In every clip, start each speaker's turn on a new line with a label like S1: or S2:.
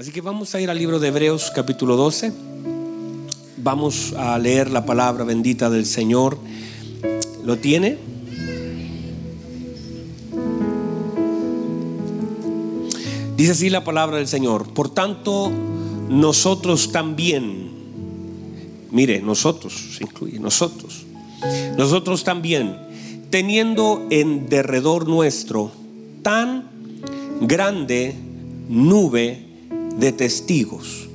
S1: Así que vamos a ir al libro de Hebreos capítulo 12. Vamos a leer la palabra bendita del Señor. ¿Lo tiene? Dice así la palabra del Señor. Por tanto, nosotros también, mire, nosotros, se incluye, nosotros, nosotros también, teniendo en derredor nuestro tan grande nube de testigos,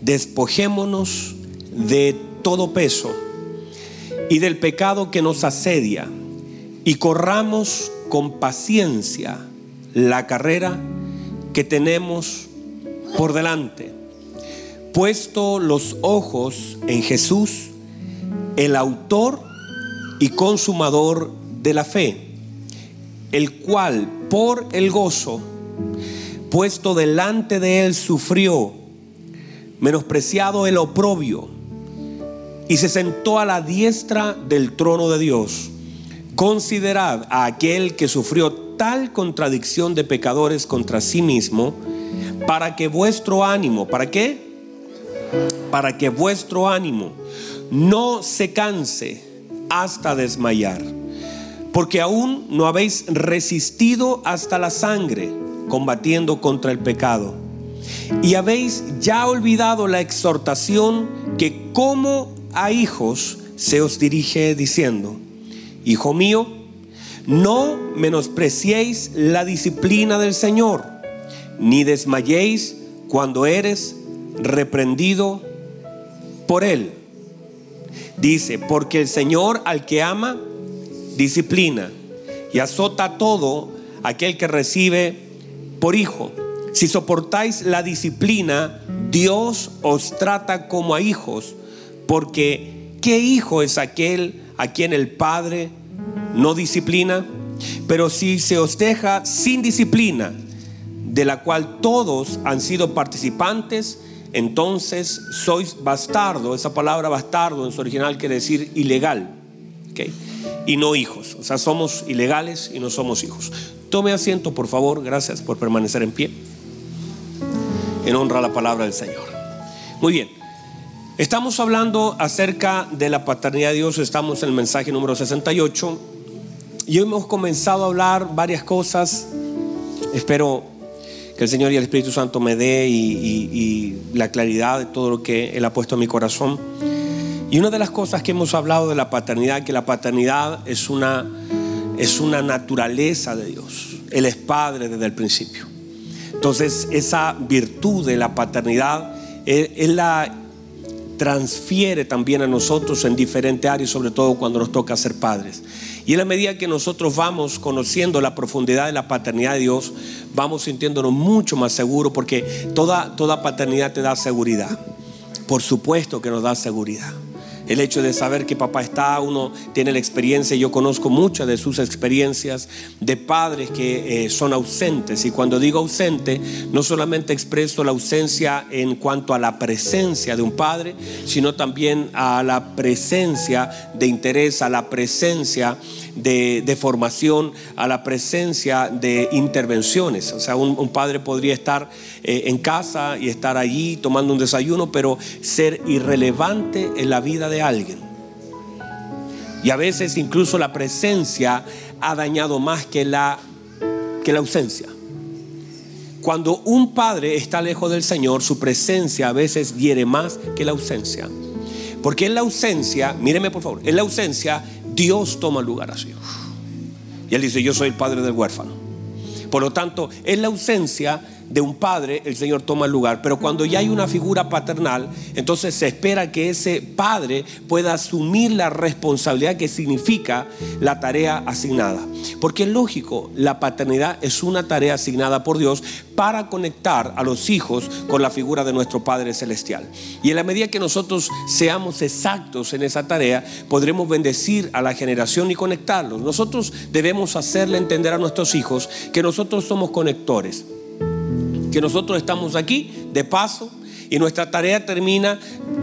S1: despojémonos de todo peso y del pecado que nos asedia y corramos con paciencia la carrera que tenemos por delante, puesto los ojos en Jesús, el autor y consumador de la fe, el cual por el gozo puesto delante de él sufrió, menospreciado el oprobio, y se sentó a la diestra del trono de Dios. Considerad a aquel que sufrió tal contradicción de pecadores contra sí mismo, para que vuestro ánimo, ¿para qué? Para que vuestro ánimo no se canse hasta desmayar, porque aún no habéis resistido hasta la sangre, combatiendo contra el pecado. Y habéis ya olvidado la exhortación que como a hijos se os dirige diciendo, Hijo mío, no menospreciéis la disciplina del Señor, ni desmayéis cuando eres reprendido por Él. Dice, porque el Señor al que ama, disciplina y azota todo aquel que recibe por hijo. Si soportáis la disciplina, Dios os trata como a hijos, porque ¿qué hijo es aquel a quien el Padre no disciplina, pero si se os deja sin disciplina, de la cual todos han sido participantes, entonces sois bastardo. Esa palabra bastardo en su original quiere decir ilegal. Y no hijos. O sea, somos ilegales y no somos hijos. Tome asiento, por favor. Gracias por permanecer en pie. En honra a la palabra del Señor. Muy bien. Estamos hablando acerca de la paternidad de Dios. Estamos en el mensaje número 68 y hoy hemos comenzado a hablar varias cosas. Espero que el Señor y el Espíritu Santo me dé y, la claridad de todo lo que Él ha puesto en mi corazón. Y una de las cosas que hemos hablado de la paternidad, que la paternidad es una, es una naturaleza de Dios. Él es Padre desde el principio. Entonces esa virtud de la paternidad Él la transfiere también a nosotros en diferentes áreas, sobre todo cuando nos toca ser padres. Y en la medida que nosotros vamos conociendo la profundidad de la paternidad de Dios, vamos sintiéndonos mucho más seguros porque toda, toda paternidad te da seguridad. Por supuesto que nos da seguridad. El hecho de saber que papá está, uno tiene la experiencia, yo conozco muchas de sus experiencias de padres que eh, son ausentes. Y cuando digo ausente, no solamente expreso la ausencia en cuanto a la presencia de un padre, sino también a la presencia de interés, a la presencia de, formación, a la presencia de intervenciones. O sea, un, padre podría estar eh, en casa y estar allí tomando un desayuno, pero ser irrelevante en la vida de alguien. Y a veces incluso la presencia ha dañado más que la, que la ausencia. Cuando un padre está lejos del Señor, su presencia a veces hiere más que la ausencia. Porque en la ausencia, míreme por favor, en la ausencia Dios toma lugar así. Y él dice, yo soy el padre del huérfano. Por lo tanto, en la ausencia de un padre, el Señor toma el lugar. Pero cuando ya hay una figura paternal, entonces se espera que ese padre pueda asumir la responsabilidad que significa la tarea asignada. Porque es lógico, la paternidad es una tarea asignada por Dios para conectar a los hijos con la figura de nuestro Padre Celestial. Y en la medida que nosotros seamos exactos en esa tarea, podremos bendecir a la generación y conectarlos. Nosotros debemos hacerle entender a nuestros hijos que nosotros somos conectores que nosotros estamos aquí de paso y nuestra tarea termina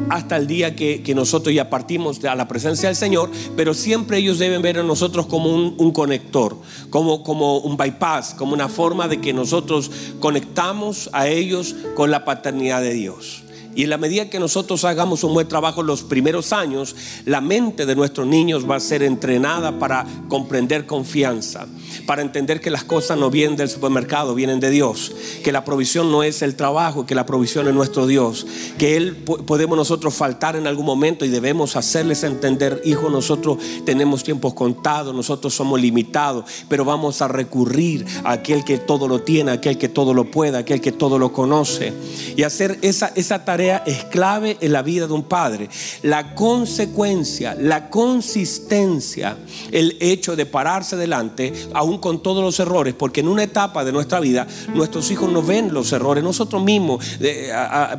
S1: hasta el día que, nosotros ya partimos a la presencia del Señor, pero siempre ellos deben ver a nosotros como un, conector, como, como un bypass, como una forma de que nosotros conectamos a ellos con la paternidad de Dios. Y en la medida que nosotros hagamos un buen trabajo los primeros años, la mente de nuestros niños va a ser entrenada para comprender confianza, para entender que las cosas no vienen del supermercado, vienen de Dios, que la provisión no es el trabajo, que la provisión es nuestro Dios, que Él podemos nosotros faltar en algún momento y debemos hacerles entender, hijo, nosotros tenemos tiempos contados, nosotros somos limitados, pero vamos a recurrir a aquel que todo lo tiene, aquel que todo lo puede, aquel que todo lo conoce, y hacer esa, esa tarea es clave en la vida de un padre. La consecuencia, la consistencia, el hecho de pararse delante, aún con todos los errores, porque en una etapa de nuestra vida nuestros hijos no ven los errores. Nosotros mismos,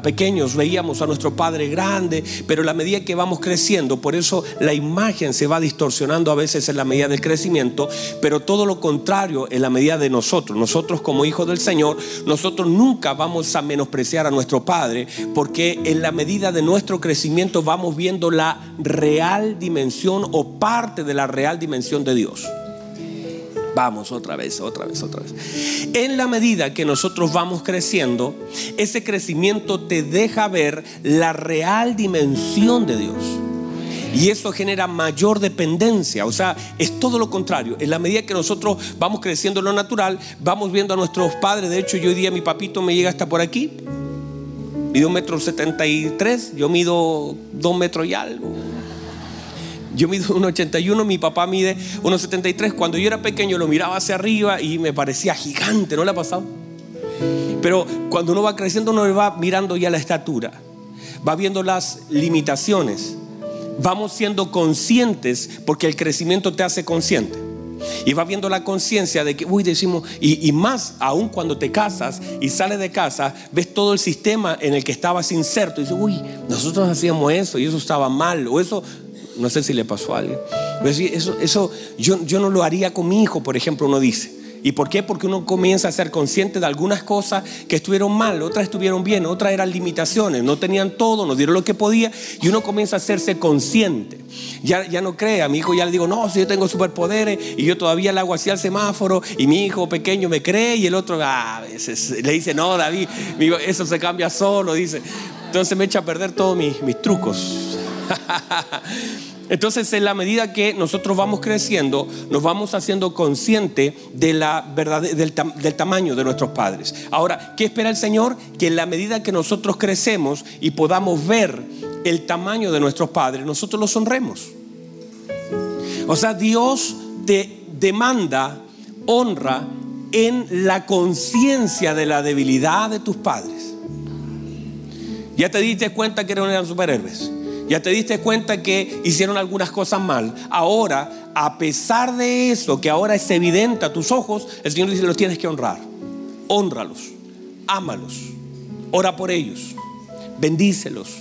S1: pequeños, veíamos a nuestro padre grande, pero la medida que vamos creciendo, por eso la imagen se va distorsionando a veces en la medida del crecimiento, pero todo lo contrario en la medida de nosotros. Nosotros como hijos del Señor, nosotros nunca vamos a menospreciar a nuestro Padre porque en la medida de nuestro crecimiento vamos viendo la real dimensión o parte de la real dimensión de Dios. Vamos otra vez, otra vez, otra vez. En la medida que nosotros vamos creciendo, ese crecimiento te deja ver la real dimensión de Dios. Y eso genera mayor dependencia. O sea, es todo lo contrario. En la medida que nosotros vamos creciendo en lo natural, vamos viendo a nuestros padres. De hecho, yo hoy día mi papito me llega hasta por aquí. Mide un metro setenta y tres, yo mido dos metros y algo. Yo mido 1,81, mi papá mide 1,73. Cuando yo era pequeño lo miraba hacia arriba y me parecía gigante, ¿no le ha pasado? Pero cuando uno va creciendo uno va mirando ya la estatura, va viendo las limitaciones, vamos siendo conscientes porque el crecimiento te hace consciente. Y va viendo la conciencia de que, uy, decimos, y, más aún cuando te casas y sales de casa, ves todo el sistema en el que estabas inserto y dices, uy, nosotros hacíamos eso y eso estaba mal, o eso, no sé si le pasó a alguien. Eso, eso yo, yo no lo haría con mi hijo, por ejemplo, uno dice. ¿Y por qué? Porque uno comienza a ser consciente de algunas cosas que estuvieron mal, otras estuvieron bien, otras eran limitaciones, no tenían todo, no dieron lo que podía y uno comienza a hacerse consciente. Ya, ya no cree, a mi hijo ya le digo, no, si yo tengo superpoderes y yo todavía le hago así al semáforo y mi hijo pequeño me cree y el otro ah, le dice, no, David, eso se cambia solo, dice. Entonces me echa a perder todos mis, mis trucos. Entonces, en la medida que nosotros vamos creciendo, nos vamos haciendo consciente de la verdad, del, del, tamaño de nuestros padres. Ahora, ¿qué espera el Señor? Que en la medida que nosotros crecemos y podamos ver el tamaño de nuestros padres, nosotros los honremos. O sea, Dios te demanda honra en la conciencia de la debilidad de tus padres. Ya te diste cuenta que eran superhéroes. Ya te diste cuenta que hicieron algunas cosas mal. Ahora, a pesar de eso, que ahora es evidente a tus ojos, el Señor dice, los tienes que honrar. Honralos, ámalos, ora por ellos, bendícelos,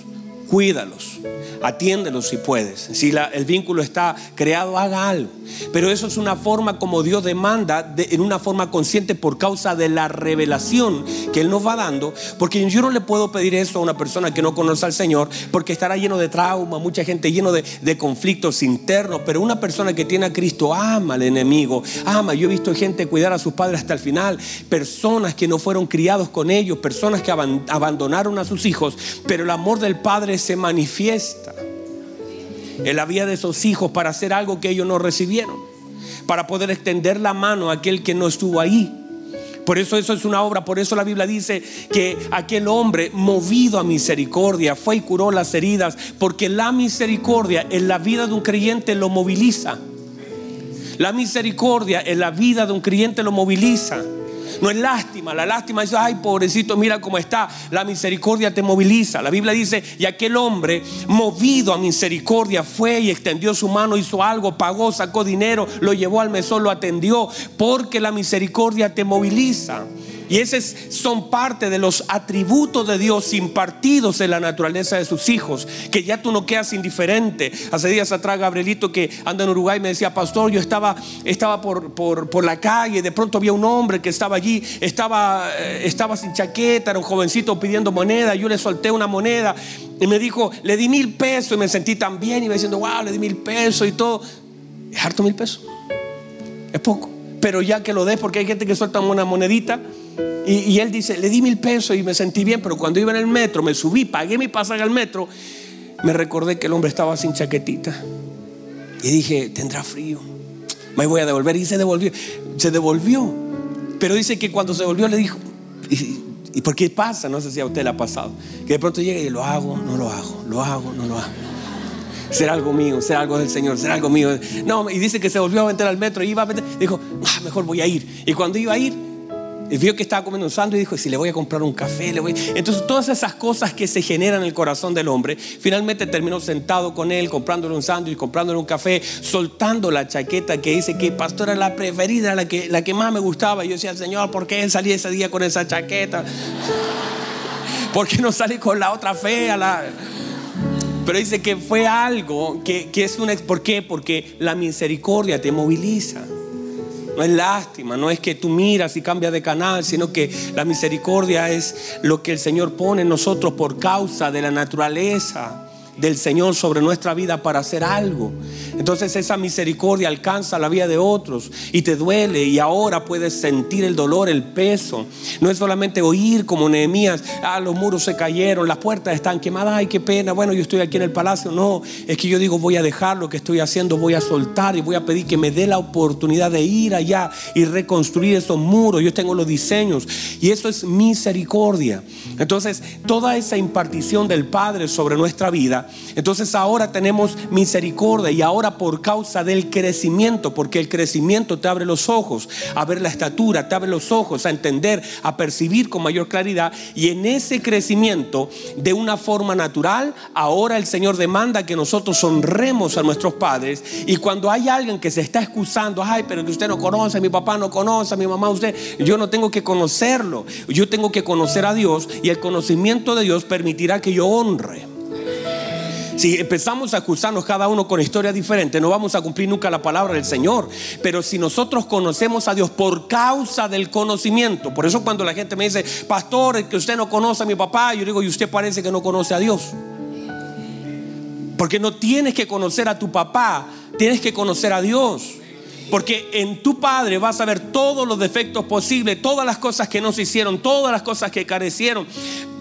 S1: cuídalos, atiéndelos si puedes. Si el vínculo está creado, haga algo. Pero eso es una forma como Dios demanda, en una forma consciente por causa de la revelación que Él nos va dando. Porque yo no le puedo pedir eso a una persona que no conoce al Señor, porque estará lleno de trauma, mucha gente lleno de, de conflictos internos. Pero una persona que tiene a Cristo ama al enemigo, ama. Yo he visto gente cuidar a sus padres hasta el final, personas que no fueron criados con ellos, personas que abandonaron a sus hijos, pero el amor del Padre se manifiesta en la vida de esos hijos para hacer algo que ellos no recibieron, para poder extender la mano a aquel que no estuvo ahí. Por eso eso es una obra, por eso la Biblia dice que aquel hombre movido a misericordia fue y curó las heridas, porque la misericordia en la vida de un creyente lo moviliza. La misericordia en la vida de un creyente lo moviliza. No es lástima, la lástima es, ay, pobrecito, mira cómo está. La misericordia te moviliza. La Biblia dice, y aquel hombre, movido a misericordia, fue y extendió su mano, hizo algo, pagó, sacó dinero, lo llevó al mesón, lo atendió, porque la misericordia te moviliza. Y esos son parte de los atributos de Dios impartidos en la naturaleza de sus hijos, que ya tú no quedas indiferente. Hace días atrás Gabrielito que anda en Uruguay me decía, pastor, yo estaba, estaba por, por, la calle, de pronto había un hombre que estaba allí, estaba, eh, estaba sin chaqueta, era un jovencito pidiendo moneda, yo le solté una moneda y me dijo, le di mil pesos y me sentí tan bien y me diciendo, wow, le di mil pesos y todo. Es harto mil pesos, es poco. Pero ya que lo des, porque hay gente que suelta una monedita y, él dice, le di mil pesos y me sentí bien, pero cuando iba en el metro, me subí, pagué mi pasaje al metro, me recordé que el hombre estaba sin chaquetita. Y dije, tendrá frío. Me voy a devolver. Y se devolvió. Se devolvió. Pero dice que cuando se devolvió le dijo, ¿y, por qué pasa? No sé si a usted le ha pasado. Que de pronto llega y lo hago, no lo hago, lo hago, no lo hago. Será algo mío, será algo del Señor, será algo mío. No, y dice que se volvió a meter al metro y iba a meter. Dijo, ah, mejor voy a ir. Y cuando iba a ir, vio que estaba comiendo un sándwich y dijo, si le voy a comprar un café, le voy... Entonces todas esas cosas que se generan en el corazón del hombre, finalmente terminó sentado con él, comprándole un sándwich, comprándole un café, soltando la chaqueta que dice que pastor era la preferida, la que, la que más me gustaba. Y yo decía, Señor, ¿por qué él salía ese día con esa chaqueta? ¿Por qué no salí con la otra fea? Pero dice que fue algo que, que es una... ¿Por qué? Porque la misericordia te moviliza. No es lástima, no es que tú miras y cambias de canal, sino que la misericordia es lo que el Señor pone en nosotros por causa de la naturaleza del Señor sobre nuestra vida para hacer algo. Entonces esa misericordia alcanza la vida de otros y te duele y ahora puedes sentir el dolor, el peso. No es solamente oír como Nehemías, ah, los muros se cayeron, las puertas están quemadas, ay, qué pena, bueno, yo estoy aquí en el palacio. No, es que yo digo, voy a dejar lo que estoy haciendo, voy a soltar y voy a pedir que me dé la oportunidad de ir allá y reconstruir esos muros. Yo tengo los diseños y eso es misericordia. Entonces, toda esa impartición del Padre sobre nuestra vida entonces ahora tenemos misericordia y ahora por causa del crecimiento, porque el crecimiento te abre los ojos a ver la estatura, te abre los ojos a entender, a percibir con mayor claridad y en ese crecimiento de una forma natural, ahora el Señor demanda que nosotros honremos a nuestros padres y cuando hay alguien que se está excusando, ay, pero que usted no conoce, mi papá no conoce, mi mamá usted, yo no tengo que conocerlo, yo tengo que conocer a Dios y el conocimiento de Dios permitirá que yo honre. Si empezamos a acusarnos cada uno con historias diferentes, no vamos a cumplir nunca la palabra del Señor. Pero si nosotros conocemos a Dios por causa del conocimiento, por eso cuando la gente me dice, pastor, que usted no conoce a mi papá, yo digo, y usted parece que no conoce a Dios. Porque no tienes que conocer a tu papá, tienes que conocer a Dios. Porque en tu Padre vas a ver todos los defectos posibles, todas las cosas que no se hicieron, todas las cosas que carecieron.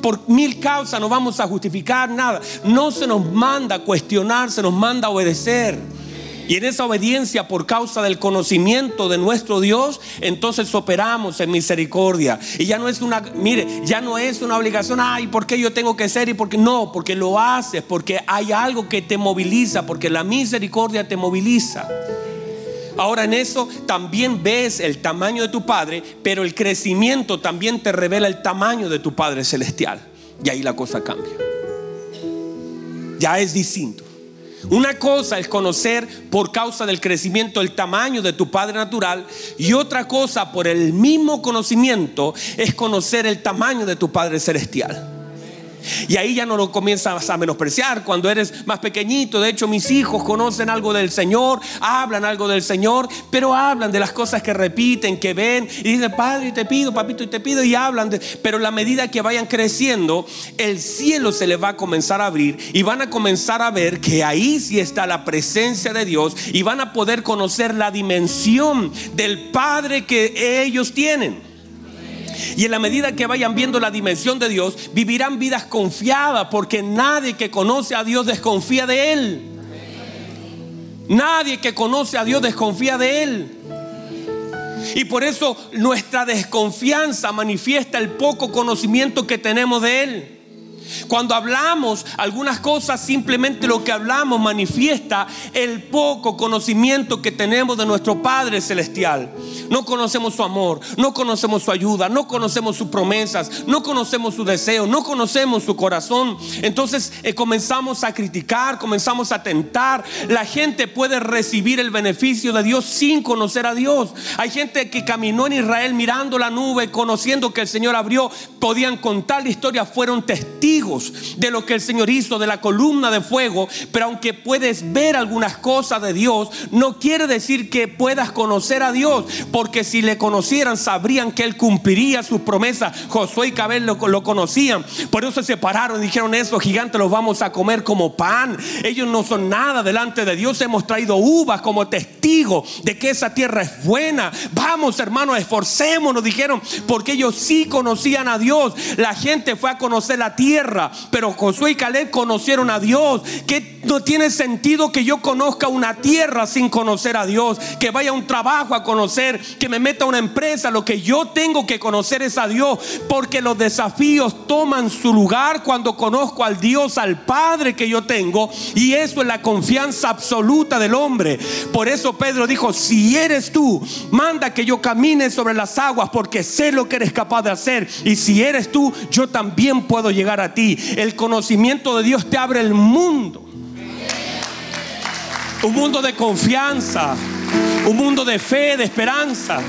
S1: Por mil causas no vamos a justificar nada. No se nos manda cuestionar, se nos manda obedecer. Y en esa obediencia por causa del conocimiento de nuestro Dios, entonces operamos en misericordia. Y ya no es una, mire, ya no es una obligación, ay, ¿por qué yo tengo que ser? Y porque no, porque lo haces, porque hay algo que te moviliza, porque la misericordia te moviliza. Ahora en eso también ves el tamaño de tu Padre, pero el crecimiento también te revela el tamaño de tu Padre celestial. Y ahí la cosa cambia. Ya es distinto. Una cosa es conocer por causa del crecimiento el tamaño de tu Padre natural y otra cosa por el mismo conocimiento es conocer el tamaño de tu Padre celestial. Y ahí ya no lo comienzas a menospreciar cuando eres más pequeñito. De hecho, mis hijos conocen algo del Señor, hablan algo del Señor, pero hablan de las cosas que repiten, que ven. Y dicen, Padre, te pido, papito, y te pido. Y hablan. De, pero la medida que vayan creciendo, el cielo se les va a comenzar a abrir y van a comenzar a ver que ahí sí está la presencia de Dios y van a poder conocer la dimensión del Padre que ellos tienen. Y en la medida que vayan viendo la dimensión de Dios, vivirán vidas confiadas, porque nadie que conoce a Dios desconfía de Él. Nadie que conoce a Dios desconfía de Él. Y por eso nuestra desconfianza manifiesta el poco conocimiento que tenemos de Él. Cuando hablamos algunas cosas, simplemente lo que hablamos manifiesta el poco conocimiento que tenemos de nuestro Padre Celestial. No conocemos su amor, no conocemos su ayuda, no conocemos sus promesas, no conocemos su deseo, no conocemos su corazón. Entonces eh, comenzamos a criticar, comenzamos a tentar. La gente puede recibir el beneficio de Dios sin conocer a Dios. Hay gente que caminó en Israel mirando la nube, conociendo que el Señor abrió, podían contar la historia, fueron testigos de lo que el Señor hizo, de la columna de fuego, pero aunque puedes ver algunas cosas de Dios, no quiere decir que puedas conocer a Dios, porque si le conocieran sabrían que Él cumpliría sus promesas. Josué y Cabel lo, lo conocían, por eso se separaron dijeron, esos gigantes los vamos a comer como pan. Ellos no son nada delante de Dios, hemos traído uvas como testigo de que esa tierra es buena. Vamos hermanos, esforcémonos, dijeron, porque ellos sí conocían a Dios. La gente fue a conocer la tierra pero Josué y Caleb conocieron a Dios. No tiene sentido que yo conozca una tierra sin conocer a Dios, que vaya a un trabajo a conocer, que me meta a una empresa. Lo que yo tengo que conocer es a Dios, porque los desafíos toman su lugar cuando conozco al Dios, al Padre que yo tengo, y eso es la confianza absoluta del hombre. Por eso Pedro dijo, si eres tú, manda que yo camine sobre las aguas, porque sé lo que eres capaz de hacer, y si eres tú, yo también puedo llegar a ti el conocimiento de Dios te abre el mundo. Un mundo de confianza, un mundo de fe, de esperanza.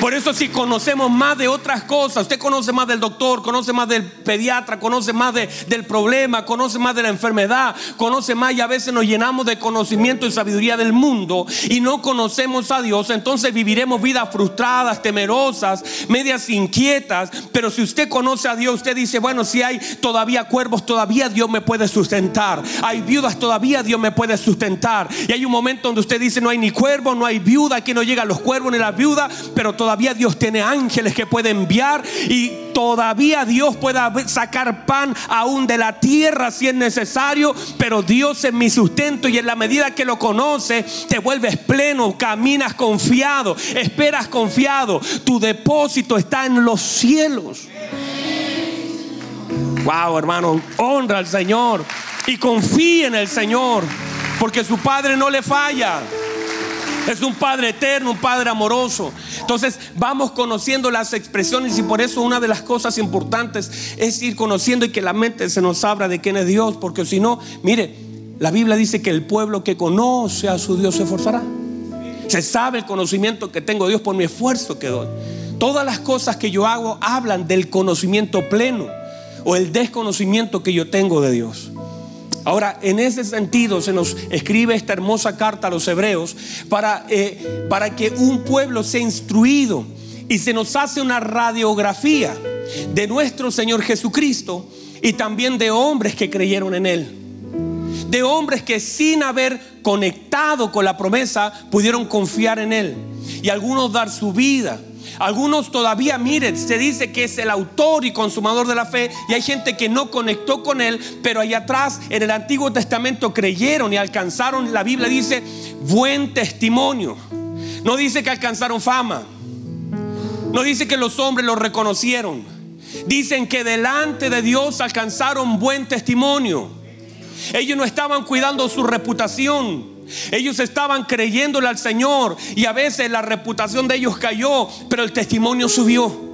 S1: Por eso si conocemos más de otras cosas, usted conoce más del doctor, conoce más del pediatra, conoce más del problema, conoce más de la enfermedad, conoce más y a veces nos llenamos de conocimiento y sabiduría del mundo y no conocemos a Dios, entonces viviremos vidas frustradas, temerosas, medias inquietas. Pero si usted conoce a Dios, usted dice, bueno, si hay todavía cuervos, todavía Dios me puede sustentar. Hay viudas, todavía Dios me puede sustentar. Y hay un momento donde usted dice, no hay ni cuervo, no hay viuda, aquí no llegan los cuervos ni las viudas, pero todavía todavía Dios tiene ángeles que puede enviar y todavía Dios puede sacar pan aún de la tierra si es necesario, pero Dios es mi sustento y en la medida que lo conoce te vuelves pleno, caminas confiado, esperas confiado, tu depósito está en los cielos. Wow, hermano, honra al Señor y confía en el Señor, porque su Padre no le falla. Es un Padre eterno, un Padre amoroso. Entonces vamos conociendo las expresiones y por eso una de las cosas importantes es ir conociendo y que la mente se nos abra de quién es Dios. Porque si no, mire, la Biblia dice que el pueblo que conoce a su Dios se esforzará. Se sabe el conocimiento que tengo de Dios por mi esfuerzo que doy. Todas las cosas que yo hago hablan del conocimiento pleno o el desconocimiento que yo tengo de Dios. Ahora, en ese sentido se nos escribe esta hermosa carta a los hebreos para, eh, para que un pueblo sea instruido y se nos hace una radiografía de nuestro Señor Jesucristo y también de hombres que creyeron en Él. De hombres que sin haber conectado con la promesa pudieron confiar en Él. Y algunos dar su vida algunos todavía, miren, se dice que es el autor y consumador de la fe y hay gente que no conectó con él, pero allá atrás en el Antiguo Testamento creyeron y alcanzaron, la Biblia dice, buen testimonio. No dice que alcanzaron fama. No dice que los hombres lo reconocieron. Dicen que delante de Dios alcanzaron buen testimonio. Ellos no estaban cuidando su reputación. Ellos estaban creyéndole al Señor y a veces la reputación de ellos cayó, pero el testimonio subió.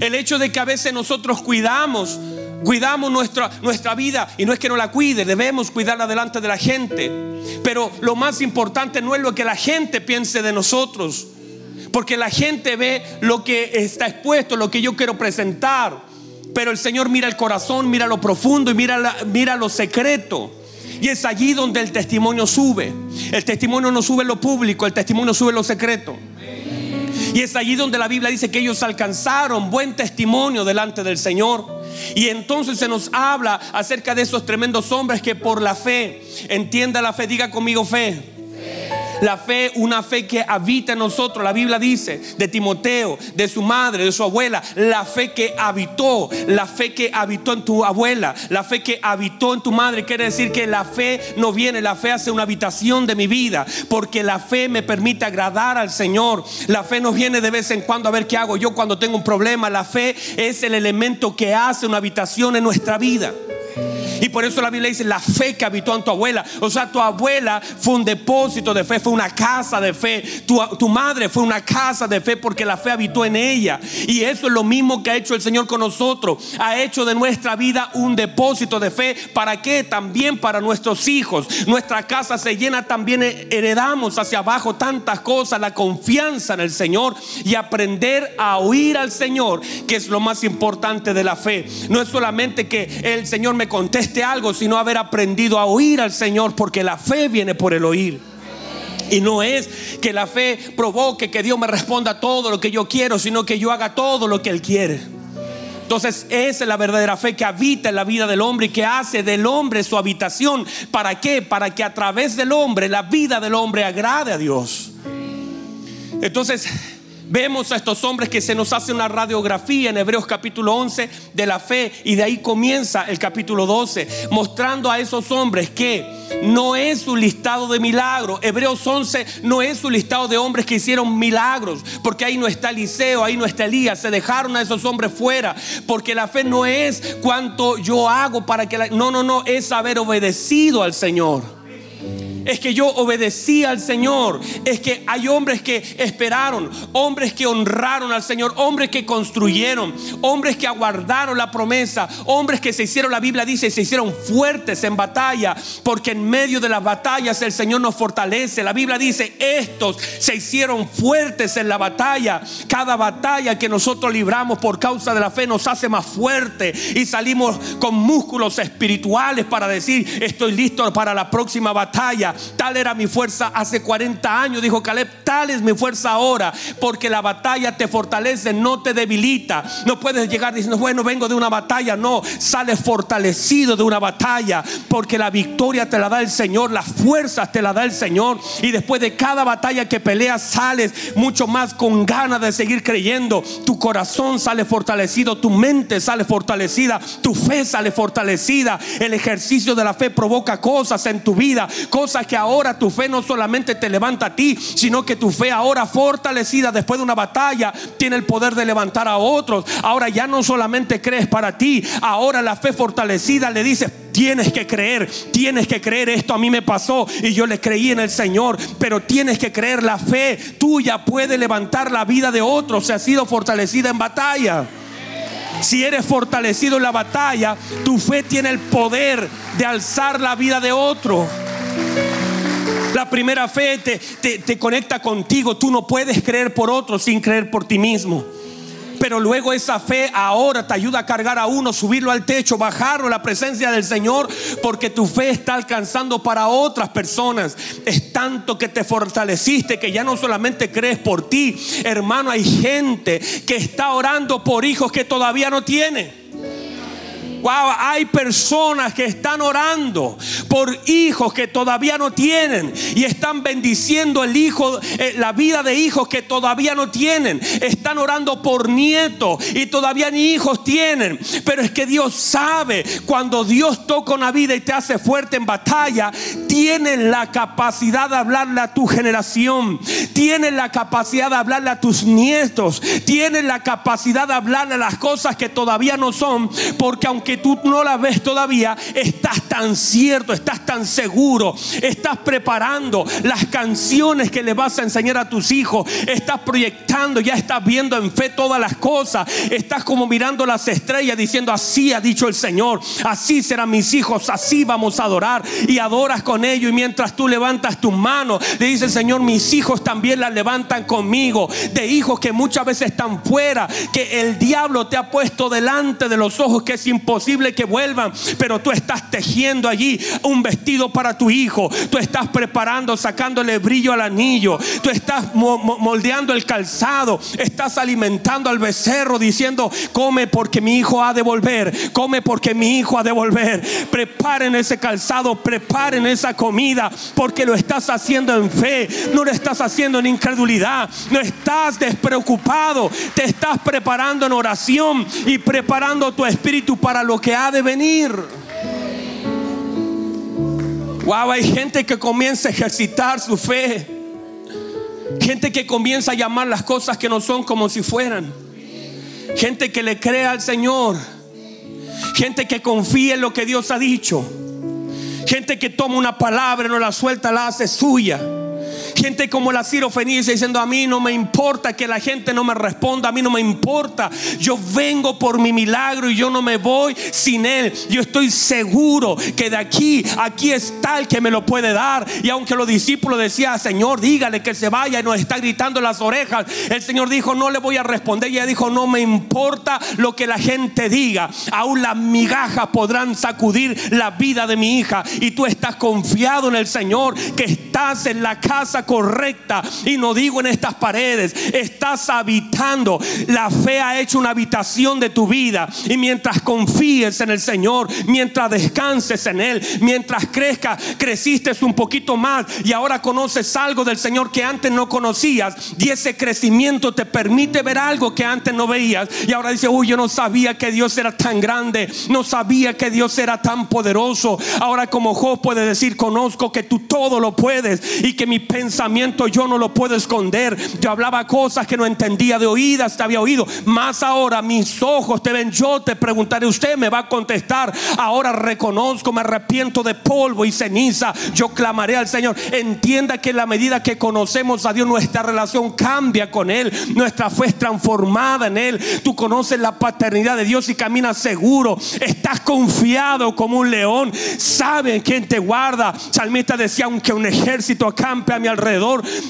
S1: El hecho de que a veces nosotros cuidamos, cuidamos nuestra, nuestra vida y no es que no la cuide, debemos cuidarla delante de la gente. Pero lo más importante no es lo que la gente piense de nosotros, porque la gente ve lo que está expuesto, lo que yo quiero presentar. Pero el Señor mira el corazón, mira lo profundo y mira, mira lo secreto. Y es allí donde el testimonio sube. El testimonio no sube en lo público, el testimonio sube en lo secreto. Y es allí donde la Biblia dice que ellos alcanzaron buen testimonio delante del Señor. Y entonces se nos habla acerca de esos tremendos hombres que por la fe, entienda la fe, diga conmigo fe. La fe, una fe que habita en nosotros. La Biblia dice de Timoteo, de su madre, de su abuela, la fe que habitó, la fe que habitó en tu abuela, la fe que habitó en tu madre. Quiere decir que la fe no viene, la fe hace una habitación de mi vida, porque la fe me permite agradar al Señor. La fe no viene de vez en cuando a ver qué hago yo cuando tengo un problema. La fe es el elemento que hace una habitación en nuestra vida. Y por eso la Biblia dice la fe que habitó en tu abuela. O sea, tu abuela fue un depósito de fe, fue una casa de fe. Tu, tu, madre fue una casa de fe porque la fe habitó en ella. Y eso es lo mismo que ha hecho el Señor con nosotros. Ha hecho de nuestra vida un depósito de fe. ¿Para qué? También para nuestros hijos. Nuestra casa se llena también, heredamos hacia abajo tantas cosas, la confianza en el Señor y aprender a oír al Señor, que es lo más importante de la fe. No es solamente que el Señor me conteste algo, sino haber aprendido a oír al Señor, porque la fe viene por el oír. Y no es que la fe provoque que Dios me responda todo lo que yo quiero, sino que yo haga todo lo que Él quiere. Entonces esa es la verdadera fe que habita en la vida del hombre y que hace del hombre su habitación. ¿Para qué? Para que a través del hombre la vida del hombre agrade a Dios. Entonces Vemos a estos hombres que se nos hace una radiografía en Hebreos capítulo 11 de la fe y de ahí comienza el capítulo 12, mostrando a esos hombres que no es un listado de milagros. Hebreos 11 no es un listado de hombres que hicieron milagros, porque ahí no está Eliseo, ahí no está Elías, se dejaron a esos hombres fuera, porque la fe no es cuánto yo hago para que la... No, no, no, es haber obedecido al Señor es que yo obedecí al Señor, es que hay hombres que esperaron, hombres que honraron al Señor, hombres que construyeron, hombres que aguardaron la promesa, hombres que se hicieron, la Biblia dice, se hicieron fuertes en batalla, porque en medio de las batallas el Señor nos fortalece. La Biblia dice, estos se hicieron fuertes en la batalla. Cada batalla que nosotros libramos por causa de la fe nos hace más fuerte y salimos con músculos espirituales para decir, estoy listo para la próxima batalla. Tal era mi fuerza hace 40 años, dijo Caleb, tal es mi fuerza ahora, porque la batalla te fortalece, no te debilita. No puedes llegar diciendo, bueno, vengo de una batalla, no, sales fortalecido de una batalla, porque la victoria te la da el Señor, las fuerzas te la da el Señor, y después de cada batalla que peleas sales mucho más con ganas de seguir creyendo, tu corazón sale fortalecido, tu mente sale fortalecida, tu fe sale fortalecida, el ejercicio de la fe provoca cosas en tu vida, cosas que ahora tu fe no solamente te levanta a ti, sino que tu fe ahora fortalecida después de una batalla tiene el poder de levantar a otros. Ahora ya no solamente crees para ti, ahora la fe fortalecida le dice, tienes que creer, tienes que creer, esto a mí me pasó y yo le creí en el Señor, pero tienes que creer, la fe tuya puede levantar la vida de otros, se ha sido fortalecida en batalla. Si eres fortalecido en la batalla, tu fe tiene el poder de alzar la vida de otro. La primera fe te, te, conecta contigo. Tú no puedes creer por otro sin creer por ti mismo. Pero luego esa fe ahora te ayuda a cargar a uno, subirlo al techo, bajarlo a la presencia del Señor, porque tu fe está alcanzando para otras personas. Es tanto que te fortaleciste que ya no solamente crees por ti, hermano, hay gente que está orando por hijos que todavía no tiene. Wow, hay personas que están orando por hijos que todavía no tienen y están bendiciendo el hijo, eh, la vida de hijos que todavía no tienen. Están orando por nietos y todavía ni hijos tienen. Pero es que Dios sabe cuando Dios toca una vida y te hace fuerte en batalla, tienen la capacidad de hablarle a tu generación, tienen la capacidad de hablarle a tus nietos, tienen la capacidad de hablarle a las cosas que todavía no son, porque aunque que tú no la ves todavía, estás tan cierto, estás tan seguro, estás preparando las canciones que le vas a enseñar a tus hijos, estás proyectando, ya estás viendo en fe todas las cosas, estás como mirando las estrellas diciendo, así ha dicho el Señor, así serán mis hijos, así vamos a adorar y adoras con ellos y mientras tú levantas tus manos, le dice Señor, mis hijos también las levantan conmigo, de hijos que muchas veces están fuera, que el diablo te ha puesto delante de los ojos que es imposible posible que vuelvan, pero tú estás tejiendo allí un vestido para tu hijo, tú estás preparando, sacándole brillo al anillo, tú estás moldeando el calzado, estás alimentando al becerro diciendo, come porque mi hijo ha de volver, come porque mi hijo ha de volver. Preparen ese calzado, preparen esa comida porque lo estás haciendo en fe, no lo estás haciendo en incredulidad, no estás despreocupado, te estás preparando en oración y preparando tu espíritu para lo que ha de venir. Wow, hay gente que comienza a ejercitar su fe. Gente que comienza a llamar las cosas que no son como si fueran. Gente que le cree al Señor. Gente que confía en lo que Dios ha dicho. Gente que toma una palabra, no la suelta, la hace suya. Gente como la Ciro Fenicia diciendo, a mí no me importa que la gente no me responda, a mí no me importa. Yo vengo por mi milagro y yo no me voy sin él. Yo estoy seguro que de aquí, aquí está el que me lo puede dar. Y aunque los discípulos decían, Señor, dígale que se vaya y nos está gritando las orejas, el Señor dijo, no le voy a responder. Y ella dijo, no me importa lo que la gente diga. Aún las migajas podrán sacudir la vida de mi hija. Y tú estás confiado en el Señor, que estás en la casa correcta. Y no digo en estas paredes, estás habitando. La fe ha hecho una habitación de tu vida. Y mientras confíes en el Señor, mientras descanses en Él, mientras crezcas, creciste un poquito más y ahora conoces algo del Señor que antes no conocías. Y ese crecimiento te permite ver algo que antes no veías. Y ahora dice, uy, yo no sabía que Dios era tan grande, no sabía que Dios era tan poderoso. Ahora como Job puede decir, conozco que tú todo lo puedes y que mi pensamiento yo no lo puedo esconder. Yo hablaba cosas que no entendía de oídas, te había oído. Más ahora mis ojos te ven. Yo te preguntaré, usted me va a contestar. Ahora reconozco, me arrepiento de polvo y ceniza. Yo clamaré al Señor. Entienda que en la medida que conocemos a Dios, nuestra relación cambia con Él. Nuestra fe es transformada en Él. Tú conoces la paternidad de Dios y caminas seguro. Estás confiado como un león. Saben quién te guarda. Salmista decía, aunque un ejército acampe a mi alrededor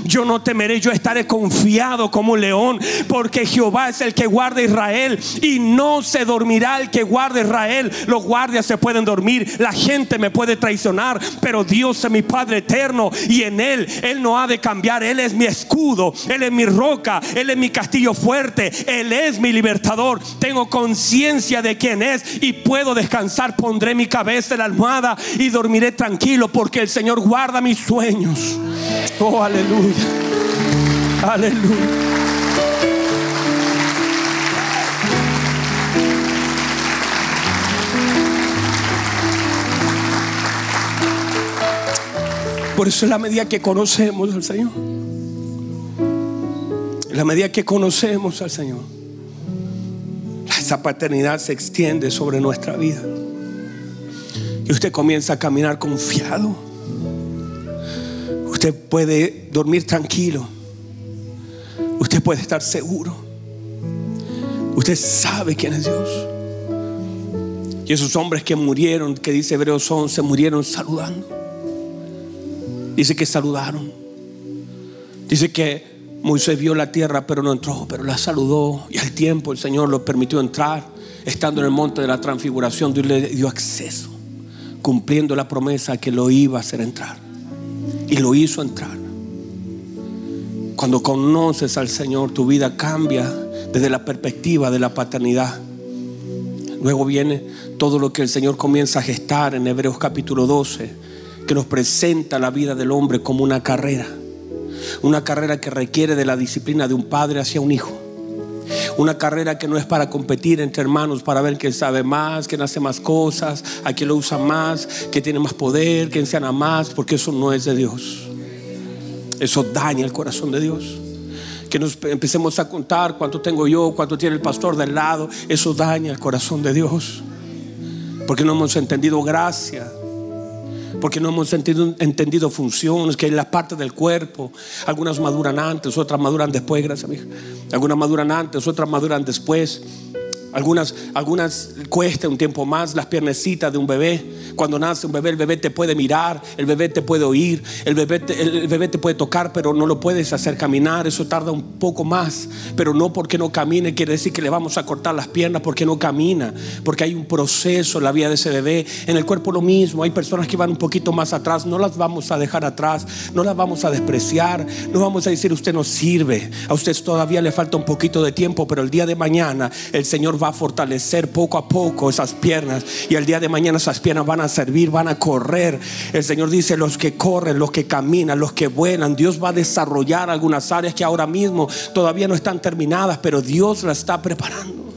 S1: yo no temeré, yo estaré confiado como un león, porque Jehová es el que guarda Israel y no se dormirá el que guarda Israel. Los guardias se pueden dormir, la gente me puede traicionar, pero Dios es mi Padre eterno y en Él, Él no ha de cambiar. Él es mi escudo, Él es mi roca, Él es mi castillo fuerte, Él es mi libertador. Tengo conciencia de quién es y puedo descansar. Pondré mi cabeza en la almohada y dormiré tranquilo porque el Señor guarda mis sueños. Aleluya. Aleluya. Por eso es la medida que conocemos al Señor. En la medida que conocemos al Señor. Esa paternidad se extiende sobre nuestra vida. Y usted comienza a caminar confiado Usted puede dormir tranquilo. Usted puede estar seguro. Usted sabe quién es Dios. Y esos hombres que murieron, que dice Hebreos 11, murieron saludando. Dice que saludaron. Dice que Moisés vio la tierra, pero no entró, pero la saludó. Y al tiempo el Señor lo permitió entrar. Estando en el monte de la transfiguración, Dios le dio acceso, cumpliendo la promesa que lo iba a hacer entrar y lo hizo entrar. Cuando conoces al Señor, tu vida cambia desde la perspectiva de la paternidad. Luego viene todo lo que el Señor comienza a gestar en Hebreos capítulo 12, que nos presenta la vida del hombre como una carrera. Una carrera que requiere de la disciplina de un padre hacia un hijo una carrera que no es para competir entre hermanos, para ver quién sabe más, quién hace más cosas, a quién lo usa más, quién tiene más poder, quién se ama más, porque eso no es de Dios. Eso daña el corazón de Dios. Que nos empecemos a contar cuánto tengo yo, cuánto tiene el pastor del lado, eso daña el corazón de Dios. Porque no hemos entendido gracia porque no hemos entendido, entendido funciones, que es la parte del cuerpo, algunas maduran antes, otras maduran después, gracias a. Algunas maduran antes, otras maduran después. Algunas, algunas cuesta un tiempo más las piernecitas de un bebé. Cuando nace un bebé, el bebé te puede mirar, el bebé te puede oír, el bebé te, el bebé te puede tocar, pero no lo puedes hacer caminar. Eso tarda un poco más. Pero no porque no camine quiere decir que le vamos a cortar las piernas porque no camina. Porque hay un proceso en la vida de ese bebé. En el cuerpo lo mismo. Hay personas que van un poquito más atrás. No las vamos a dejar atrás. No las vamos a despreciar. No vamos a decir usted no sirve. A usted todavía le falta un poquito de tiempo, pero el día de mañana el Señor Va a fortalecer poco a poco esas piernas y el día de mañana esas piernas van a servir, van a correr. El Señor dice, los que corren, los que caminan, los que vuelan, Dios va a desarrollar algunas áreas que ahora mismo todavía no están terminadas, pero Dios las está preparando.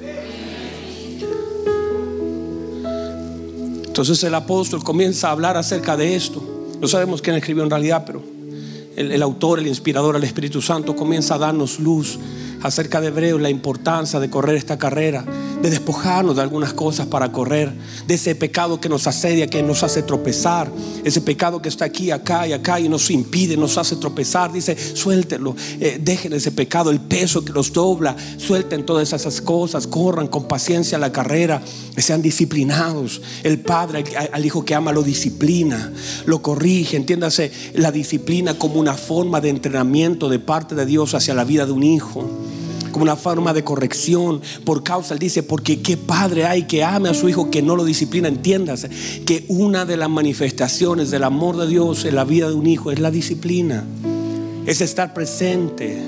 S1: Entonces el apóstol comienza a hablar acerca de esto. No sabemos quién escribió en realidad, pero el autor, el inspirador, el Espíritu Santo comienza a darnos luz acerca de Hebreos la importancia de correr esta carrera, de despojarnos de algunas cosas para correr, de ese pecado que nos asedia, que nos hace tropezar, ese pecado que está aquí, acá y acá y nos impide, nos hace tropezar. Dice, suéltenlo, eh, dejen ese pecado, el peso que los dobla, suelten todas esas cosas, corran con paciencia la carrera, sean disciplinados. El padre al hijo que ama lo disciplina, lo corrige, entiéndase la disciplina como una forma de entrenamiento de parte de Dios hacia la vida de un hijo como una forma de corrección. Por causa, él dice, porque qué padre hay que ame a su hijo que no lo disciplina, entiéndase, que una de las manifestaciones del amor de Dios en la vida de un hijo es la disciplina, es estar presente,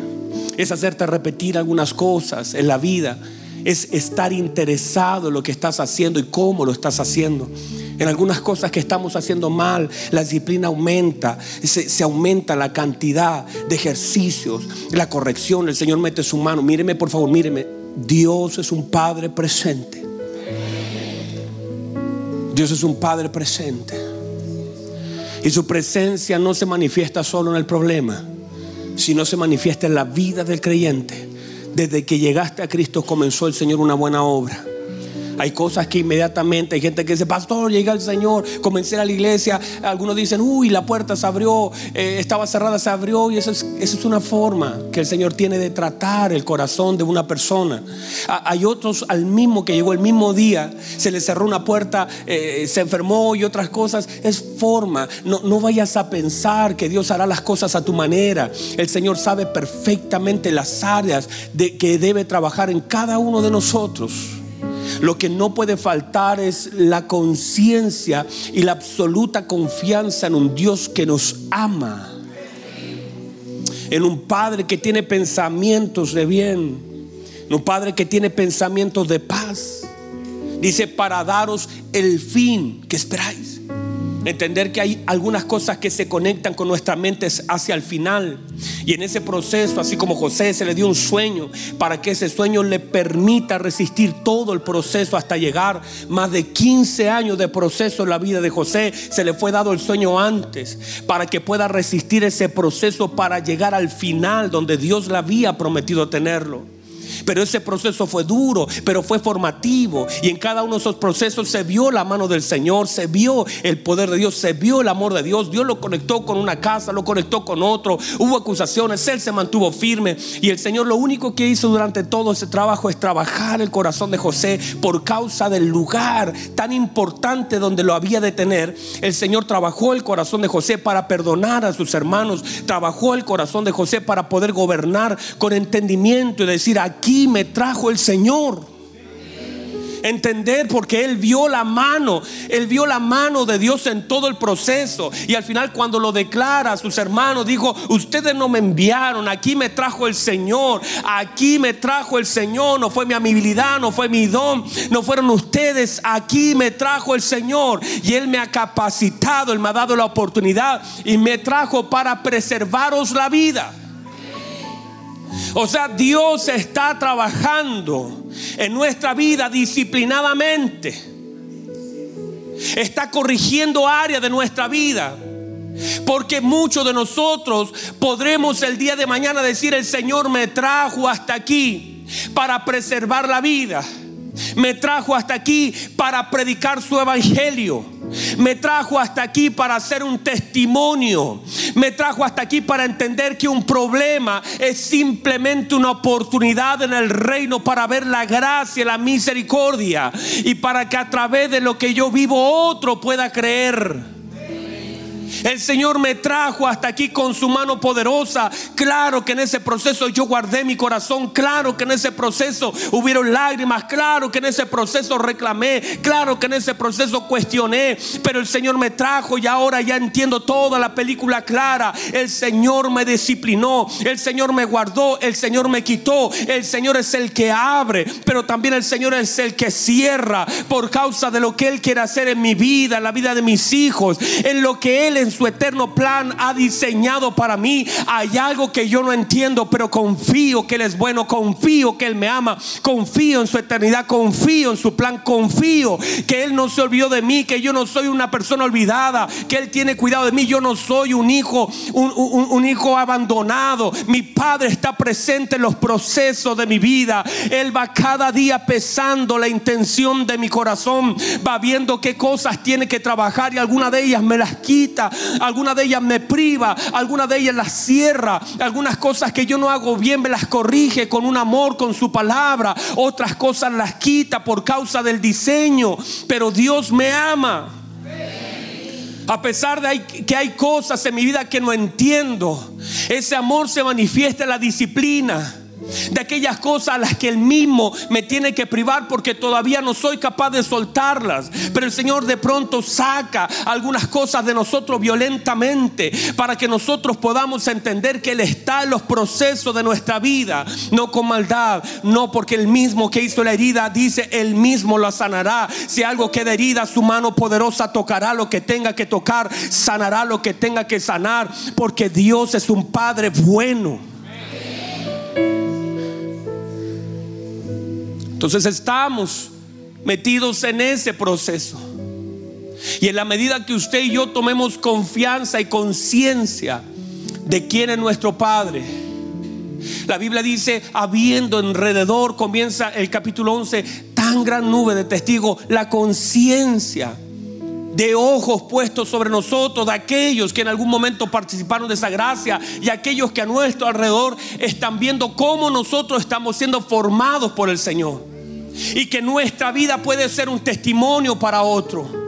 S1: es hacerte repetir algunas cosas en la vida, es estar interesado en lo que estás haciendo y cómo lo estás haciendo en algunas cosas que estamos haciendo mal, la disciplina aumenta, se, aumenta la cantidad de ejercicios, la corrección, el Señor mete su mano, míreme por favor, míreme, Dios es un Padre presente. Dios es un Padre presente. Y su presencia no se manifiesta solo en el problema, sino se manifiesta en la vida del creyente. Desde que llegaste a Cristo comenzó el Señor una buena obra. Hay cosas que inmediatamente hay gente que dice, pastor, llega el Señor, comencé a la iglesia. Algunos dicen, uy, la puerta se abrió, eh, estaba cerrada, se abrió. Y esa es, es, una forma que el Señor tiene de tratar el corazón de una persona. hay otros al mismo que llegó el mismo día, se le cerró una puerta, eh, se enfermó y otras cosas. Es forma. No, no vayas a pensar que Dios hará las cosas a tu manera. El Señor sabe perfectamente las áreas de que debe trabajar en cada uno de nosotros. Lo que no puede faltar es la conciencia y la absoluta confianza en un Dios que nos ama. En un Padre que tiene pensamientos de bien. En un Padre que tiene pensamientos de paz. Dice, para daros el fin que esperáis. Entender que hay algunas cosas que se conectan con nuestra mente hacia el final. Y en ese proceso, así como José se le dio un sueño, para que ese sueño le permita resistir todo el proceso hasta llegar más de 15 años de proceso en la vida de José, se le fue dado el sueño antes, para que pueda resistir ese proceso para llegar al final donde Dios le había prometido tenerlo. Pero ese proceso fue duro, pero fue formativo. Y en cada uno de esos procesos se vio la mano del Señor, se vio el poder de Dios, se vio el amor de Dios. Dios lo conectó con una casa, lo conectó con otro. Hubo acusaciones, Él se mantuvo firme. Y el Señor lo único que hizo durante todo ese trabajo es trabajar el corazón de José por causa del lugar tan importante donde lo había de tener. El Señor trabajó el corazón de José para perdonar a sus hermanos. Trabajó el corazón de José para poder gobernar con entendimiento y decir, aquí me trajo el Señor. Entender porque Él vio la mano, Él vio la mano de Dios en todo el proceso. Y al final cuando lo declara a sus hermanos, dijo, ustedes no me enviaron, aquí me trajo el Señor, aquí me trajo el Señor, no fue mi amabilidad, no fue mi don, no fueron ustedes, aquí me trajo el Señor. Y Él me ha capacitado, Él me ha dado la oportunidad y me trajo para preservaros la vida. O sea, Dios está trabajando en nuestra vida disciplinadamente. Está corrigiendo áreas de nuestra vida. Porque muchos de nosotros podremos el día de mañana decir, el Señor me trajo hasta aquí para preservar la vida. Me trajo hasta aquí para predicar su evangelio. Me trajo hasta aquí para hacer un testimonio. Me trajo hasta aquí para entender que un problema es simplemente una oportunidad en el reino para ver la gracia, la misericordia y para que a través de lo que yo vivo otro pueda creer. El Señor me trajo hasta aquí con su mano poderosa. Claro que en ese proceso yo guardé mi corazón. Claro que en ese proceso hubieron lágrimas. Claro que en ese proceso reclamé. Claro que en ese proceso cuestioné. Pero el Señor me trajo y ahora ya entiendo toda la película clara. El Señor me disciplinó. El Señor me guardó. El Señor me quitó. El Señor es el que abre. Pero también el Señor es el que cierra por causa de lo que Él quiere hacer en mi vida, en la vida de mis hijos, en lo que Él en su eterno plan ha diseñado para mí. Hay algo que yo no entiendo, pero confío que Él es bueno, confío que Él me ama, confío en su eternidad, confío en su plan, confío que Él no se olvidó de mí, que yo no soy una persona olvidada, que Él tiene cuidado de mí, yo no soy un hijo, un, hijo abandonado. Mi Padre está presente en los procesos de mi vida. Él va cada día pesando la intención de mi corazón, va viendo qué cosas tiene que trabajar y alguna de ellas me las quita, alguna de ellas me priva, alguna de ellas las cierra, algunas cosas que yo no hago bien me las corrige con un amor, con su palabra, otras cosas las quita por causa del diseño, pero Dios me ama. A pesar de que hay cosas en mi vida que no entiendo, ese amor se manifiesta en la disciplina de aquellas cosas a las que Él mismo me tiene que privar porque todavía no soy capaz de soltarlas. Pero el Señor de pronto saca algunas cosas de nosotros violentamente para que nosotros podamos entender que Él está en los procesos de nuestra vida, no con maldad, no porque el mismo que hizo la herida dice, Él mismo la sanará. Si algo queda herida, su mano poderosa tocará lo que tenga que tocar, sanará lo que tenga que sanar, porque Dios es un Padre bueno. Entonces estamos metidos en ese proceso. Y en la medida que usted y yo tomemos confianza y conciencia de quién es nuestro Padre, la Biblia dice, habiendo alrededor, comienza el capítulo 11, tan gran nube de testigos, la conciencia de ojos puestos sobre nosotros, de aquellos que en algún momento participaron de esa gracia y aquellos que a nuestro alrededor están viendo cómo nosotros estamos siendo formados por el Señor y que nuestra vida puede ser un testimonio para otro.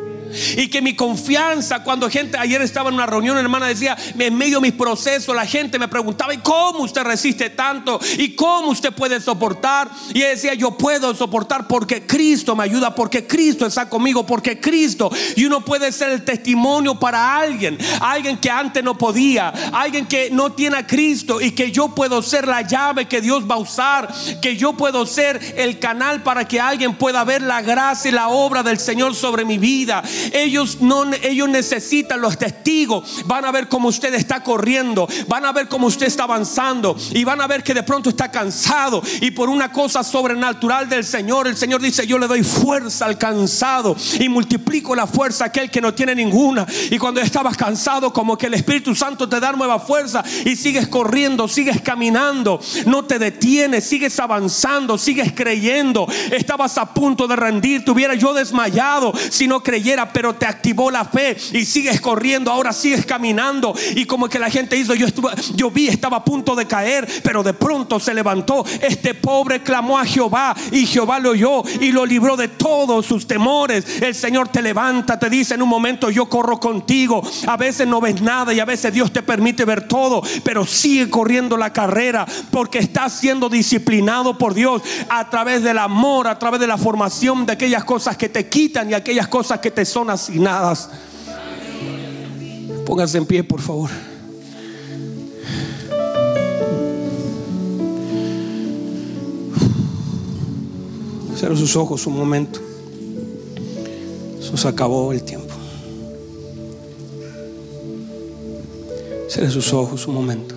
S1: Y que mi confianza, cuando gente, ayer estaba en una reunión, hermana decía, en medio de mis procesos, la gente me preguntaba, ¿y cómo usted resiste tanto? ¿Y cómo usted puede soportar? Y decía, yo puedo soportar porque Cristo me ayuda, porque Cristo está conmigo, porque Cristo. Y uno puede ser el testimonio para alguien, alguien que antes no podía, alguien que no tiene a Cristo y que yo puedo ser la llave que Dios va a usar, que yo puedo ser el canal para que alguien pueda ver la gracia y la obra del Señor sobre mi vida. Ellos no ellos necesitan los testigos. Van a ver cómo usted está corriendo, van a ver cómo usted está avanzando y van a ver que de pronto está cansado y por una cosa sobrenatural del Señor, el Señor dice, "Yo le doy fuerza al cansado y multiplico la fuerza a aquel que no tiene ninguna." Y cuando estabas cansado, como que el Espíritu Santo te da nueva fuerza y sigues corriendo, sigues caminando, no te detienes, sigues avanzando, sigues creyendo. Estabas a punto de rendir, tuviera yo desmayado si no creyera, pero te activó la fe y sigues corriendo, ahora sigues caminando. Y como que la gente hizo, yo, estuve, yo vi, estaba a punto de caer, pero de pronto se levantó. Este pobre clamó a Jehová y Jehová lo oyó y lo libró de todos sus temores. El Señor te levanta, te dice en un momento, yo corro contigo. A veces no ves nada y a veces Dios te permite ver todo, pero sigue corriendo la carrera porque estás siendo disciplinado por Dios a través del amor, a través de la formación de aquellas cosas que te quitan y aquellas cosas que te son asignadas. Pónganse en pie, por favor. Cierra sus ojos un momento. Eso se acabó el tiempo. Cierra sus ojos un momento.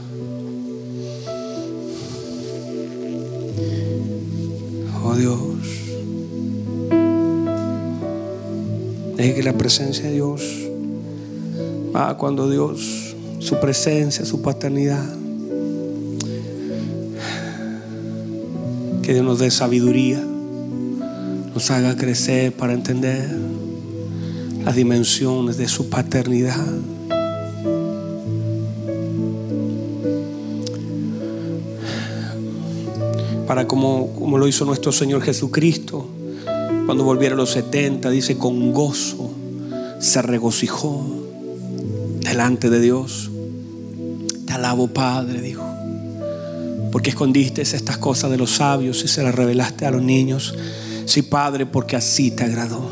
S1: Oh Dios. Deje que la presencia de Dios va cuando Dios, su presencia, su paternidad, que Dios nos dé sabiduría, nos haga crecer para entender las dimensiones de su paternidad. Para como, como lo hizo nuestro Señor Jesucristo cuando volviera a los 70, dice, con gozo se regocijó. delante de Dios. Te alabo, Padre, dijo. Porque escondiste estas cosas de los sabios y se las revelaste a los niños. Sí, Padre, porque así te agradó.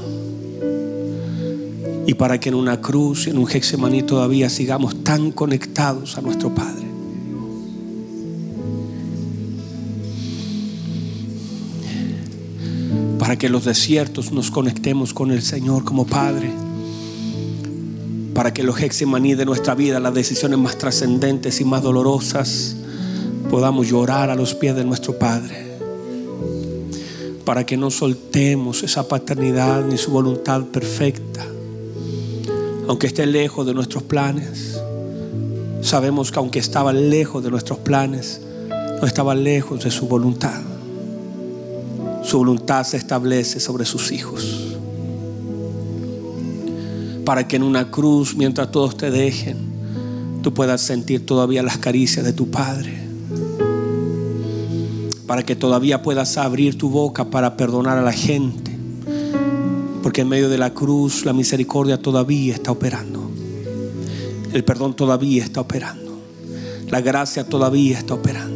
S1: Y para que en una cruz y en un Hexemaní todavía sigamos tan conectados a nuestro Padre. Que los desiertos nos conectemos con el Señor como Padre para que los hexemaní de nuestra vida, las decisiones más trascendentes y más dolorosas, podamos llorar a los pies de nuestro Padre. Para que no soltemos esa paternidad ni su voluntad perfecta. Aunque esté lejos de nuestros planes, sabemos que aunque estaba lejos de nuestros planes, no estaba lejos de su voluntad. Su voluntad se establece sobre sus hijos para que en una cruz, mientras todos te dejen, tú puedas sentir todavía las caricias de tu Padre. Para que todavía puedas abrir tu boca para perdonar a la gente. Porque en medio de la cruz la misericordia todavía está operando. El perdón todavía está operando. La gracia todavía está operando.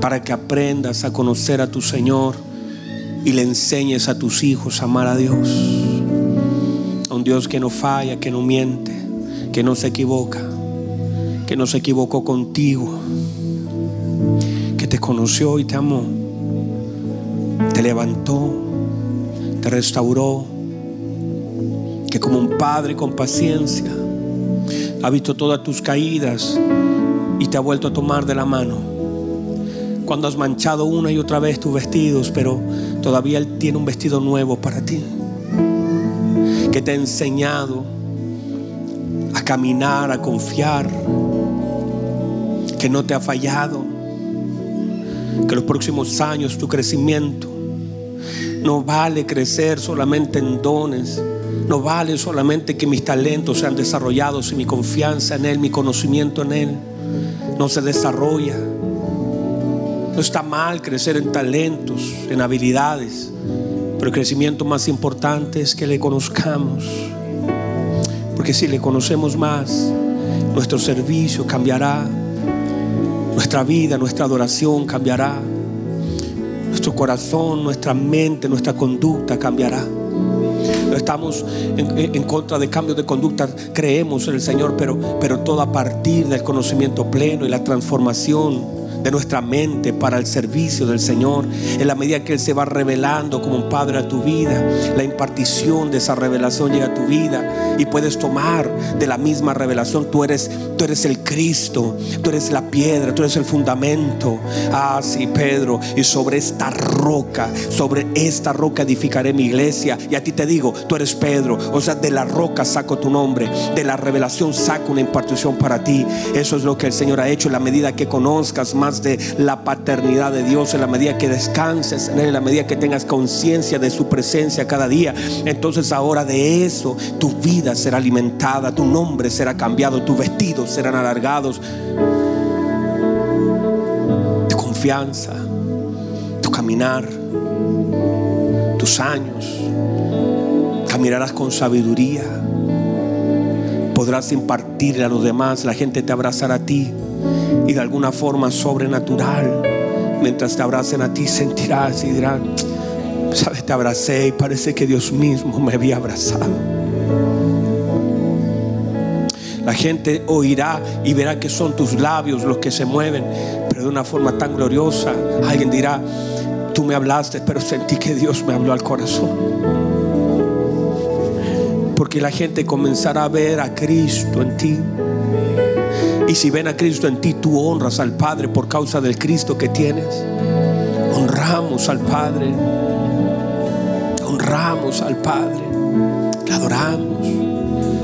S1: Para que aprendas a conocer a tu Señor y le enseñes a tus hijos a amar a Dios. A un Dios que no falla, que no miente, que no se equivoca, que no se equivocó contigo, que te conoció y te amó, te levantó, te restauró, que como un padre con paciencia ha visto todas tus caídas y te ha vuelto a tomar de la mano cuando has manchado una y otra vez tus vestidos, pero todavía Él tiene un vestido nuevo para ti. Que te ha enseñado a caminar, a confiar, que no te ha fallado, que los próximos años tu crecimiento no vale crecer solamente en dones. No vale solamente que mis talentos sean desarrollados y mi confianza en Él, mi conocimiento en Él, no se desarrolla no está mal crecer en talentos, en habilidades, pero el crecimiento más importante es que le conozcamos. Porque si le conocemos más, nuestro servicio cambiará, nuestra vida, nuestra adoración cambiará, nuestro corazón, nuestra mente, nuestra conducta cambiará. No estamos en, contra de cambios de conducta, creemos en el Señor, pero, pero todo a partir del conocimiento pleno y la transformación de nuestra mente para el servicio del Señor. En la medida que Él se va revelando como un Padre a tu vida, la impartición de esa revelación llega a tu vida y puedes tomar de la misma revelación. Tú eres, tú eres el Cristo, tú eres la piedra, tú eres el fundamento. Ah, sí, Pedro. Y sobre esta roca, sobre esta roca edificaré mi iglesia. Y a ti te digo, tú eres Pedro. O sea, de la roca saco tu nombre, de la revelación saco una impartición para ti. Eso es lo que el Señor ha hecho en la medida que conozcas más de la paternidad de Dios, en la medida que descanses en Él, en la medida que tengas conciencia de su presencia cada día, entonces ahora de eso tu vida será alimentada, tu nombre será cambiado, tus vestidos serán alargados. Tu confianza, tu caminar, tus años, caminarás con sabiduría podrás impartirle a los demás, la gente te abrazará a ti y de alguna forma sobrenatural, mientras te abracen a ti, sentirás y dirán, sabes, te abracé y parece que Dios mismo me había abrazado. La gente oirá y verá que son tus labios los que se mueven, pero de una forma tan gloriosa. Alguien dirá, tú me hablaste, pero sentí que Dios me habló al corazón. Porque la gente comenzará a ver a Cristo en ti. Y si ven a Cristo en ti, tú honras al Padre por causa del Cristo que tienes. Honramos al Padre. Honramos al Padre. Le adoramos.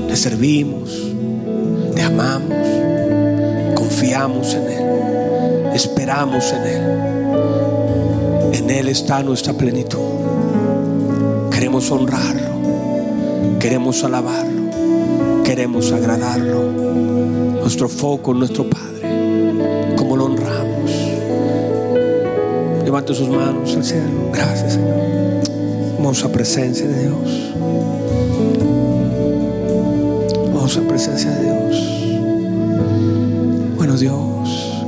S1: Le servimos. Le amamos. Confiamos en Él. Esperamos en Él. En Él está nuestra plenitud. Queremos honrarlo. Queremos alabarlo. Queremos agradarlo nuestro foco, nuestro Padre, como lo honramos. Levante sus manos al cielo. Gracias, Señor. Hermosa presencia de Dios. presencia de Dios. Bueno, Dios,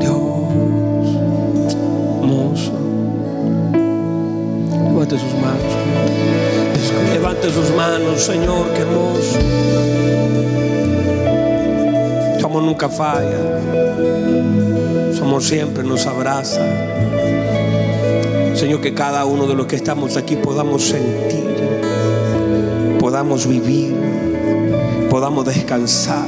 S1: Dios, hermoso. Levante sus manos. Levante sus manos, Señor, qué nunca falla. Somos siempre, nos abraza. Señor, que cada uno de los que estamos aquí podamos sentir, podamos vivir, podamos descansar.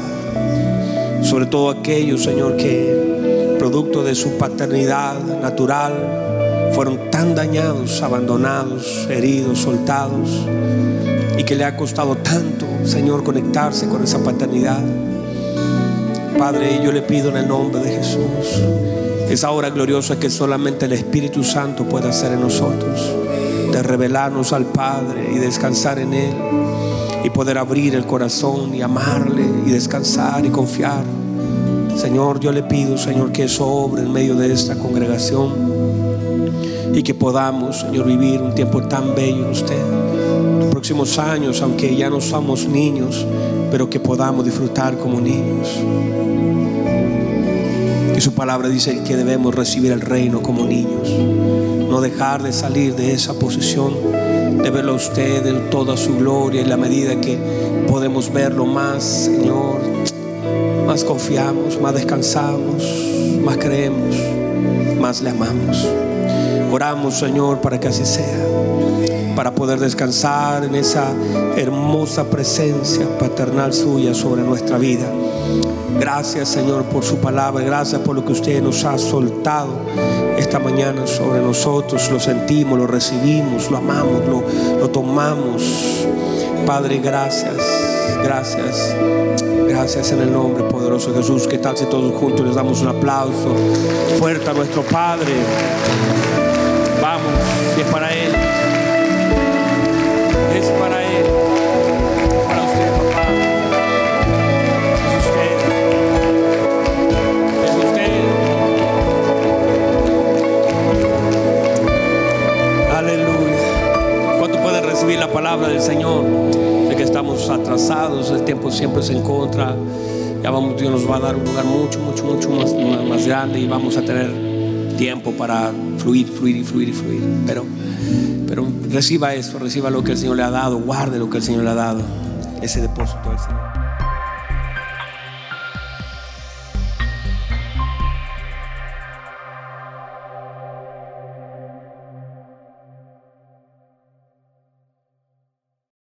S1: Sobre todo aquellos, Señor, que producto de su paternidad natural fueron tan dañados, abandonados, heridos, soltados, y que le ha costado tanto, Señor, conectarse con esa paternidad. Padre, yo le pido en el nombre de Jesús esa hora gloriosa que solamente el Espíritu Santo puede hacer en nosotros, de revelarnos al Padre y descansar en Él, y poder abrir el corazón y amarle y descansar y confiar. Señor, yo le pido, Señor, que sobre en medio de esta congregación y que podamos, Señor, vivir un tiempo tan bello en usted. Los próximos años, aunque ya no somos niños, pero que podamos disfrutar como niños. Y su palabra dice que debemos recibir el reino como niños. No dejar de salir de esa posición, de verlo a usted en toda su gloria y la medida que podemos verlo más, Señor, más confiamos, más descansamos, más creemos, más le amamos. Oramos, Señor, para que así sea, para poder descansar en esa hermosa presencia paternal suya sobre nuestra vida. Gracias Señor por su palabra, gracias por lo que usted nos ha soltado esta mañana sobre nosotros. Lo sentimos, lo recibimos, lo amamos, lo, tomamos. Padre, gracias, gracias, gracias en el nombre poderoso de Jesús. ¿Qué tal si todos juntos les damos un aplauso fuerte a nuestro Padre? Vamos, si es para Él, palabra del Señor. De que estamos atrasados, el tiempo siempre se encuentra. Ya vamos, Dios nos va a dar un lugar mucho, mucho, mucho más, grande y vamos a tener tiempo para fluir, fluir y fluir y fluir. Pero, pero reciba esto, reciba lo que el Señor le ha dado, guarde lo que el Señor le ha dado, ese depósito del Señor.